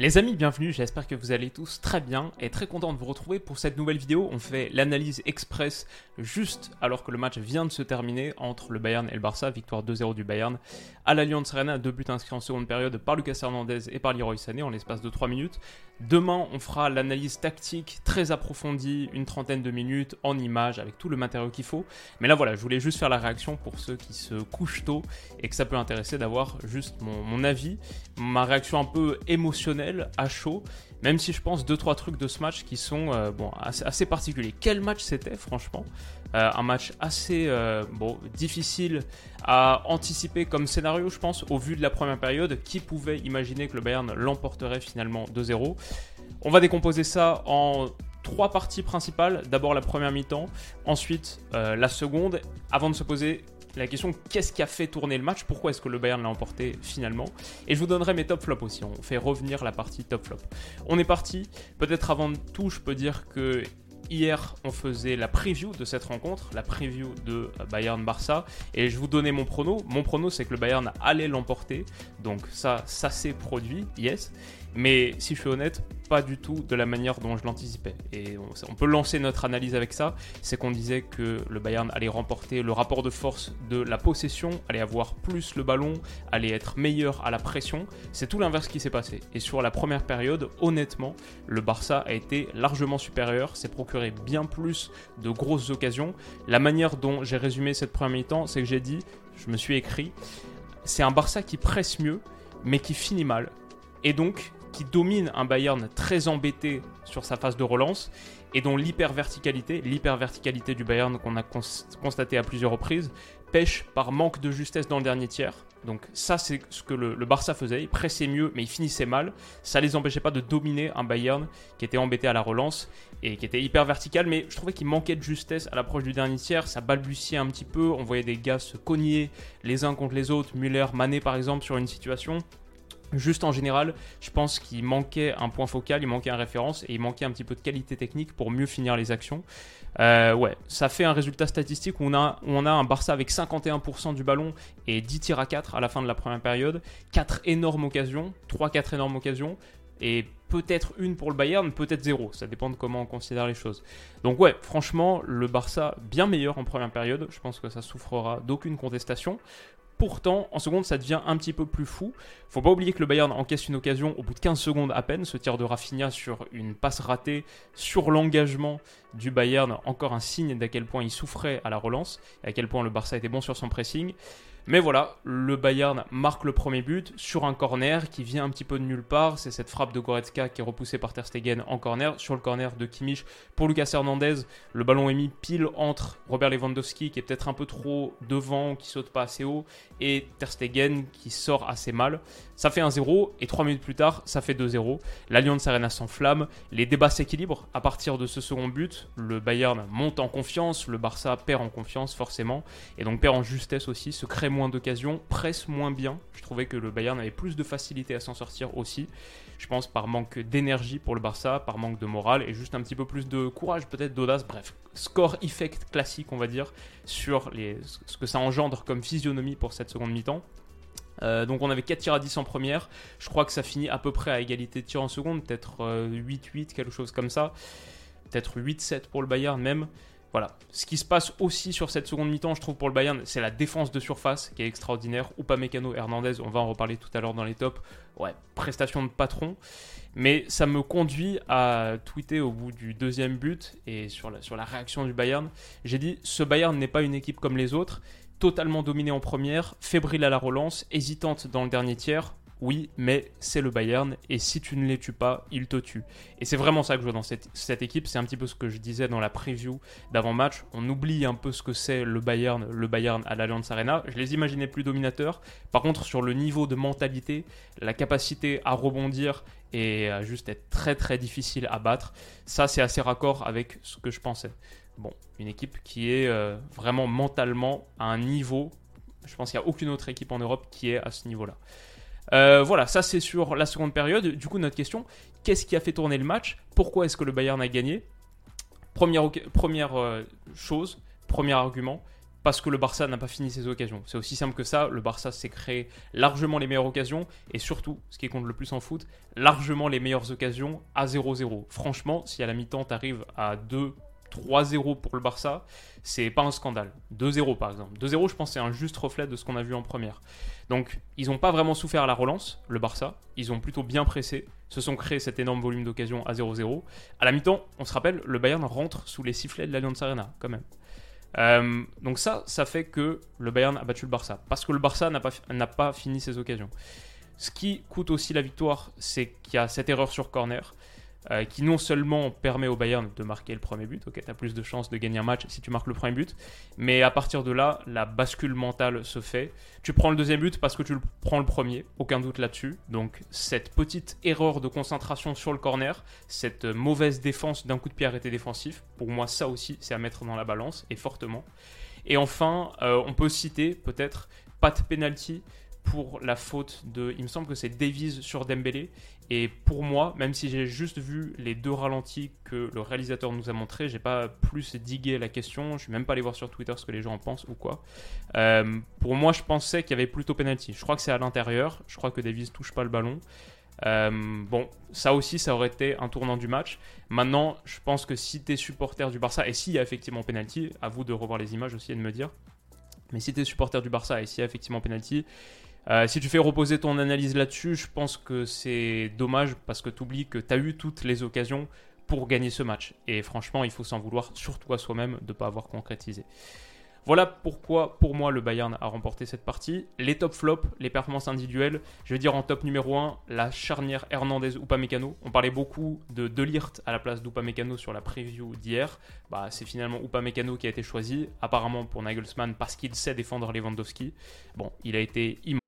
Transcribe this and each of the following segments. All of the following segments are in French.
Les amis, bienvenue, j'espère que vous allez tous très bien et très content de vous retrouver pour cette nouvelle vidéo. On fait l'analyse express juste alors que le match vient de se terminer entre le Bayern et le Barça, victoire 2-0 du Bayern à l'Alliance Arena, deux buts inscrits en seconde période par Lucas Hernandez et par Leroy Sané en l'espace de 3 minutes. Demain, on fera l'analyse tactique très approfondie, une trentaine de minutes en images avec tout le matériau qu'il faut. Mais là voilà, je voulais juste faire la réaction pour ceux qui se couchent tôt et que ça peut intéresser d'avoir juste mon, avis, ma réaction un peu émotionnelle à chaud, même si je pense deux trois trucs de ce match qui sont euh, bon assez, assez particuliers. Quel match c'était franchement? Euh, Un match assez euh, bon difficile à anticiper comme scénario, je pense, au vu de la première période. Qui pouvait imaginer que le Bayern l'emporterait finalement 2-0 On va décomposer ça en trois parties principales. D'abord la première mi-temps, ensuite euh, la seconde, avant de se poser la question qu'est-ce qui a fait tourner le match? Pourquoi est-ce que le Bayern l'a emporté finalement? Et je vous donnerai mes top flops aussi. On fait revenir la partie top flop. On est parti. Peut-être avant tout, je peux dire que Hier, on faisait la preview de cette rencontre, la preview de Bayern-Barça, et je vous donnais mon prono. Mon prono, c'est que le Bayern allait l'emporter, donc ça, ça s'est produit, yes. Mais si je suis honnête, pas du tout de la manière dont je l'anticipais. Et on, peut lancer notre analyse avec ça, c'est qu'on disait que le Bayern allait remporter le rapport de force de la possession, allait avoir plus le ballon, allait être meilleur à la pression. C'est tout l'inverse qui s'est passé. Et sur la première période, honnêtement, le Barça a été largement supérieur, s'est procuré bien plus de grosses occasions. La manière dont j'ai résumé cette première mi-temps, c'est que j'ai dit, je me suis écrit, c'est un Barça qui presse mieux, mais qui finit mal. Et donc, qui domine un Bayern très embêté sur sa phase de relance et dont l'hyper-verticalité, l'hyper-verticalité du Bayern qu'on a cons- constaté à plusieurs reprises, pêche par manque de justesse dans le dernier tiers. Donc ça, c'est ce que le, Barça faisait. Il pressait mieux, mais il finissait mal. Ça les empêchait pas de dominer un Bayern qui était embêté à la relance et qui était hyper vertical, mais je trouvais qu'il manquait de justesse à l'approche du dernier tiers. Ça balbutiait un petit peu. On voyait des gars se cogner les uns contre les autres. Müller, Mané par exemple, sur une situation. Juste en général, je pense qu'il manquait un point focal, il manquait un référence et il manquait un petit peu de qualité technique pour mieux finir les actions. Euh, ouais, ça fait un résultat statistique où on a, où on a un Barça avec 51% du ballon et 10 tirs à 4 à la fin de la première période. 4 énormes occasions, 3-4 énormes occasions et peut-être une pour le Bayern, peut-être zéro. Ça dépend de comment on considère les choses. Donc ouais, franchement, le Barça bien meilleur en première période. Je pense que ça souffrera d'aucune contestation. Pourtant, en seconde, ça devient un petit peu plus fou. Faut pas oublier que le Bayern encaisse une occasion au bout de 15 secondes à peine. Ce tir de Rafinha sur une passe ratée, sur l'engagement du Bayern, encore un signe d'à quel point il souffrait à la relance, et à quel point le Barça était bon sur son pressing. Mais voilà, le Bayern marque le premier but sur un corner qui vient un petit peu de nulle part. C'est cette frappe de Goretzka qui est repoussée par Ter Stegen en corner. Sur le corner de Kimmich pour Lucas Hernandez, le ballon est mis pile entre Robert Lewandowski qui est peut-être un peu trop devant, qui saute pas assez haut, et Ter Stegen qui sort assez mal. Ça fait 1-0 et 3 minutes plus tard, ça fait 2-0. L'Alliance Arena s'enflamme, les débats s'équilibrent à partir de ce second but. Le Bayern monte en confiance, le Barça perd en confiance forcément, et donc perd en justesse aussi, se crée moins d'occasions, presse moins bien. Je trouvais que le Bayern avait plus de facilité à s'en sortir aussi. Je pense par manque d'énergie pour le Barça, par manque de morale et juste un petit peu plus de courage, peut-être d'audace. Bref, score effect classique, on va dire, sur les, ce que ça engendre comme physionomie pour cette seconde mi-temps. Euh, donc on avait 4 tirs à 10 en première. Je crois que ça finit à peu près à égalité de tirs en seconde, peut-être euh, 8-8, quelque chose comme ça. Peut-être 8-7 pour le Bayern même. Voilà. Ce qui se passe aussi sur cette seconde mi-temps, je trouve, pour le Bayern, c'est la défense de surface qui est extraordinaire. Upamecano, Hernandez, on va en reparler tout à l'heure dans les tops. Ouais, prestation de patron. Mais ça me conduit à tweeter au bout du deuxième but et sur la, sur la réaction du Bayern. J'ai dit, ce Bayern n'est pas une équipe comme les autres, totalement dominée en première, fébrile à la relance, hésitante dans le dernier tiers. Oui, mais c'est le Bayern, et si tu ne les tues pas, ils te tuent. Et c'est vraiment ça que je vois dans cette, équipe, c'est un petit peu ce que je disais dans la preview d'avant-match, on oublie un peu ce que c'est le Bayern, le Bayern à l'Allianz Arena, je les imaginais plus dominateurs, par contre sur le niveau de mentalité, la capacité à rebondir et à juste être très très difficile à battre, ça c'est assez raccord avec ce que je pensais. Bon, une équipe qui est euh, vraiment mentalement à un niveau, je pense qu'il n'y a aucune autre équipe en Europe qui est à ce niveau-là. Euh, voilà, ça c'est sur la seconde période. Du coup, notre question, qu'est-ce qui a fait tourner le match? Pourquoi est-ce que le Bayern a gagné? Première, euh, chose, premier argument, parce que le Barça n'a pas fini ses occasions. C'est aussi simple que ça, le Barça s'est créé largement les meilleures occasions, et surtout, ce qui compte le plus en foot, largement les meilleures occasions à 0-0. Franchement, si à la mi-temps tu arrives à 2, 3-0 pour le Barça, c'est pas un scandale. 2-0 par exemple. 2-0, je pense c'est un juste reflet de ce qu'on a vu en première. Donc, ils n'ont pas vraiment souffert à la relance, le Barça. Ils ont plutôt bien pressé, se sont créés cet énorme volume d'occasions à 0-0. À la mi-temps, on se rappelle, le Bayern rentre sous les sifflets de l'Allianz Arena, quand même. Euh, donc ça, ça fait que le Bayern a battu le Barça. Parce que le Barça n'a pas fini ses occasions. Ce qui coûte aussi la victoire, c'est qu'il y a cette erreur sur corner. Euh, qui non seulement permet au Bayern de marquer le premier but, ok, tu as plus de chances de gagner un match si tu marques le premier but, mais à partir de là, la bascule mentale se fait. Tu prends le deuxième but parce que tu le prends le premier, aucun doute là-dessus. Donc cette petite erreur de concentration sur le corner, cette mauvaise défense d'un coup de pied arrêté défensif, pour moi ça aussi c'est à mettre dans la balance, et fortement. Et enfin, euh, on peut citer peut-être pas de penalty pour la faute de, il me semble que c'est Davies sur Dembélé. Et pour moi, même si j'ai juste vu les deux ralentis que le réalisateur nous a montré, j'ai pas plus digué la question. Je suis même pas allé voir sur Twitter ce que les gens en pensent ou quoi. Euh, pour moi, je pensais qu'il y avait plutôt penalty. Je crois que c'est à l'intérieur. Je crois que Davies touche pas le ballon. Euh, bon, ça aussi, ça aurait été un tournant du match. Maintenant, je pense que si tu es supporter du Barça et s'il y a effectivement penalty, à vous de revoir les images aussi et de me dire. Mais si tu es supporter du Barça et s'il y a effectivement penalty, euh, si tu fais reposer ton analyse là-dessus, je pense que c'est dommage parce que tu oublies que tu as eu toutes les occasions pour gagner ce match. Et franchement, il faut s'en vouloir, surtout à soi-même, de ne pas avoir concrétisé. Voilà pourquoi, pour moi, le Bayern a remporté cette partie. Les top flops, les performances individuelles. Je vais dire en top numéro 1, la charnière Hernandez-Upamecano. On parlait beaucoup de Delirte à la place d'Upamecano sur la preview d'hier. Bah, c'est finalement Upamecano qui a été choisi, apparemment pour Nagelsmann, parce qu'il sait défendre Lewandowski. Bon, il a été immense.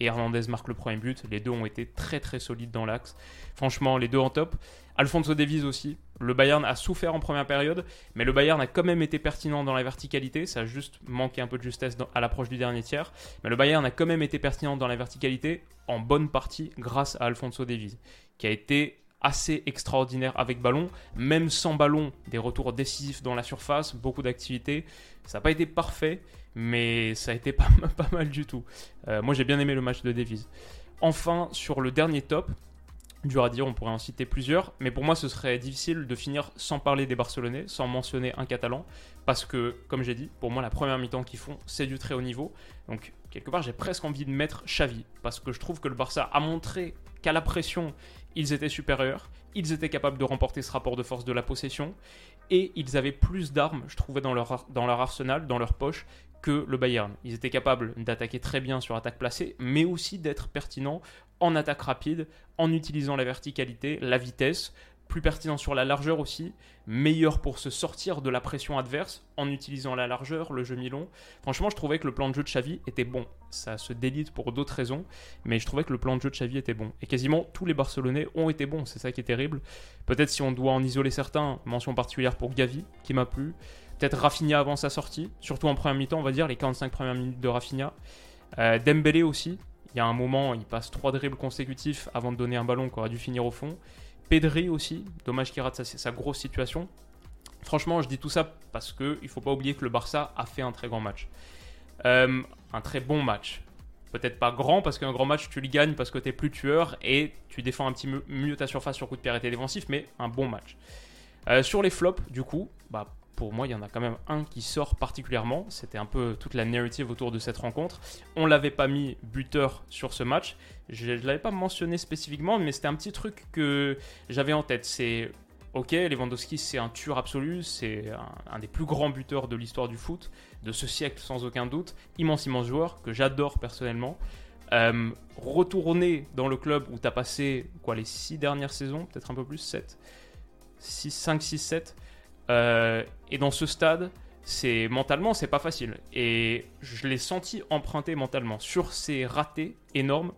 Et Hernandez marque le premier but. Les deux ont été très très solides dans l'axe. Franchement, les deux en top. Alfonso Davies aussi. Le Bayern a souffert en première période, mais le Bayern a quand même été pertinent dans la verticalité. Ça a juste manqué un peu de justesse à l'approche du dernier tiers. Mais le Bayern a quand même été pertinent dans la verticalité en bonne partie grâce à Alfonso Davies, qui a été assez extraordinaire avec ballon, même sans ballon, des retours décisifs dans la surface, beaucoup d'activités. Ça n'a pas été parfait, mais ça a été pas, mal du tout. Euh, moi j'ai bien aimé le match de Davies. Enfin, sur le dernier top, dur à dire, on pourrait en citer plusieurs, mais pour moi ce serait difficile de finir sans parler des Barcelonais, sans mentionner un Catalan, parce que, comme j'ai dit, pour moi la première mi-temps qu'ils font, c'est du très haut niveau. Donc, quelque part, j'ai presque envie de mettre Xavi, parce que je trouve que le Barça a montré qu'à la pression, ils étaient supérieurs, ils étaient capables de remporter ce rapport de force de la possession, et ils avaient plus d'armes, je trouvais, dans leur, arsenal, dans leur poche, que le Bayern. Ils étaient capables d'attaquer très bien sur attaque placée, mais aussi d'être pertinents en attaque rapide, en utilisant la verticalité, la vitesse, plus pertinent sur la largeur aussi, meilleur pour se sortir de la pression adverse en utilisant la largeur, le jeu mi-long. Franchement, je trouvais que le plan de jeu de Xavi était bon. Ça se délite pour d'autres raisons, mais je trouvais que le plan de jeu de Xavi était bon. Et quasiment tous les Barcelonais ont été bons, c'est ça qui est terrible. Peut-être si on doit en isoler certains, mention particulière pour Gavi, qui m'a plu. Peut-être Rafinha avant sa sortie, surtout en première mi-temps, on va dire, les 45 premières minutes de Rafinha. Euh, Dembélé aussi, il y a un moment, il passe trois dribbles consécutifs avant de donner un ballon qui aurait dû finir au fond. Pedri aussi, dommage qu'il rate sa, grosse situation. Franchement, je dis tout ça parce qu'il ne faut pas oublier que le Barça a fait un très grand match. Euh, un très bon match. Peut-être pas grand, parce qu'un grand match, tu le gagnes parce que tu es plus tueur et tu défends un petit mieux ta surface sur coup de pied arrêté défensif, mais un bon match. Euh, sur les flops, du coup, bah, pour moi, il y en a quand même un qui sort particulièrement. C'était un peu toute la narrative autour de cette rencontre. On l'avait pas mis buteur sur ce match. Je ne l'avais pas mentionné spécifiquement, mais c'était un petit truc que j'avais en tête. C'est ok, Lewandowski, c'est un tueur absolu, c'est un, des plus grands buteurs de l'histoire du foot, de ce siècle sans aucun doute. Immense, immense joueur que j'adore personnellement. Euh, retourner dans le club où tu as passé quoi, les six dernières saisons, peut-être un peu plus, 7, 6, 5, 6, 7 euh, et dans ce stade, c'est mentalement, c'est pas facile. Et je l'ai senti emprunté mentalement sur ses ratés énormes,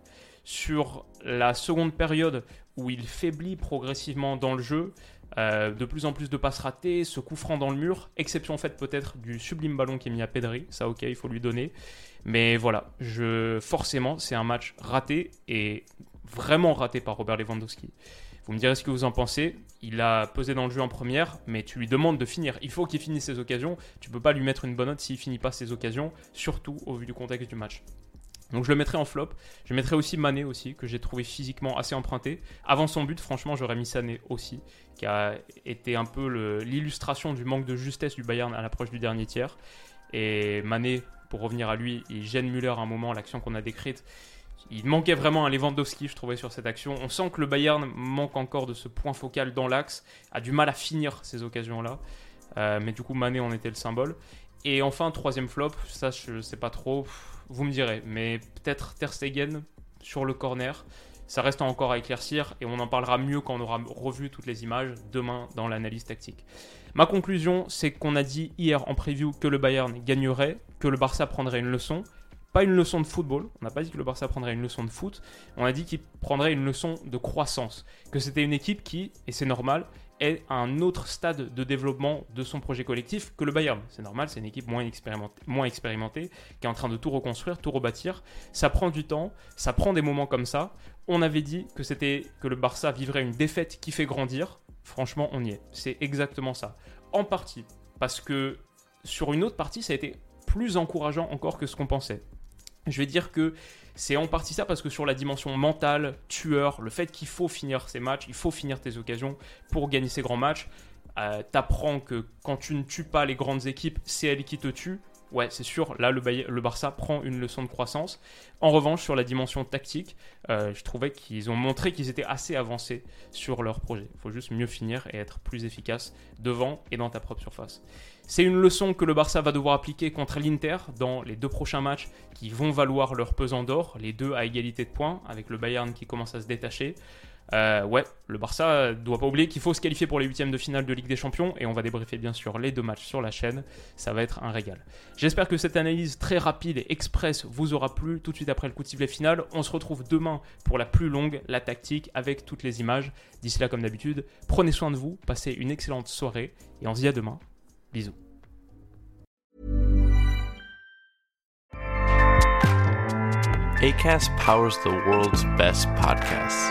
sur la seconde période où il faiblit progressivement dans le jeu. Euh, de plus en plus de passes ratées, se coup franc dans le mur, exception faite peut-être du sublime ballon qui est mis à Pedri, ça ok, il faut lui donner. Mais voilà, je, forcément, c'est un match raté et vraiment raté par Robert Lewandowski. Vous me direz ce que vous en pensez. Il a posé dans le jeu en première, mais tu lui demandes de finir. Il faut qu'il finisse ses occasions. Tu peux pas lui mettre une bonne note s'il finit pas ses occasions, surtout au vu du contexte du match. Donc je le mettrai en flop. Je mettrai aussi Mané aussi, que j'ai trouvé physiquement assez emprunté. Avant son but, franchement, j'aurais mis Sané aussi, qui a été un peu l'illustration du manque de justesse du Bayern à l'approche du dernier tiers. Et Mané, pour revenir à lui, il gêne Müller à un moment, l'action qu'on a décrite. Il manquait vraiment un Lewandowski, je trouvais, sur cette action. On sent que le Bayern manque encore de ce point focal dans l'axe, a du mal à finir ces occasions-là. Euh, mais du coup, Mané en était le symbole. Et enfin, troisième flop, ça je sais pas trop, vous me direz, mais peut-être Ter Stegen sur le corner. Ça reste encore à éclaircir et on en parlera mieux quand on aura revu toutes les images demain dans l'analyse tactique. Ma conclusion, c'est qu'on a dit hier en preview que le Bayern gagnerait, que le Barça prendrait une leçon pas une leçon de football, on n'a pas dit que le Barça prendrait une leçon de foot, on a dit qu'il prendrait une leçon de croissance, que c'était une équipe qui, et c'est normal, est à un autre stade de développement de son projet collectif que le Bayern. C'est normal, c'est une équipe moins expérimentée, moins expérimentée, qui est en train de tout reconstruire, tout rebâtir. Ça prend du temps, ça prend des moments comme ça. On avait dit que c'était que le Barça vivrait une défaite qui fait grandir. Franchement, on y est. C'est exactement ça. En partie, parce que sur une autre partie, ça a été plus encourageant encore que ce qu'on pensait. Je vais dire que c'est en partie ça parce que sur la dimension mentale, tueur, le fait qu'il faut finir ces matchs, il faut finir tes occasions pour gagner ces grands matchs, euh, t'apprends que quand tu ne tues pas les grandes équipes, c'est elles qui te tuent. Ouais, c'est sûr, là, le, Barça prend une leçon de croissance. En revanche, sur la dimension tactique, euh, je trouvais qu'ils ont montré qu'ils étaient assez avancés sur leur projet. Il faut juste mieux finir et être plus efficace devant et dans ta propre surface. C'est une leçon que le Barça va devoir appliquer contre l'Inter dans les deux prochains matchs qui vont valoir leur pesant d'or, les deux à égalité de points, avec le Bayern qui commence à se détacher. Euh, ouais, le Barça doit pas oublier qu'il faut se qualifier pour les huitièmes de finale de Ligue des Champions et on va débriefer bien sûr les deux matchs sur la chaîne. Ça va être un régal. J'espère que cette analyse très rapide et express vous aura plu. Tout de suite après le coup de sifflet final, on se retrouve demain pour la plus longue, la tactique avec toutes les images. D'ici là, comme d'habitude, prenez soin de vous, passez une excellente soirée et on se dit à demain. Bisous. Powers the world's best podcasts.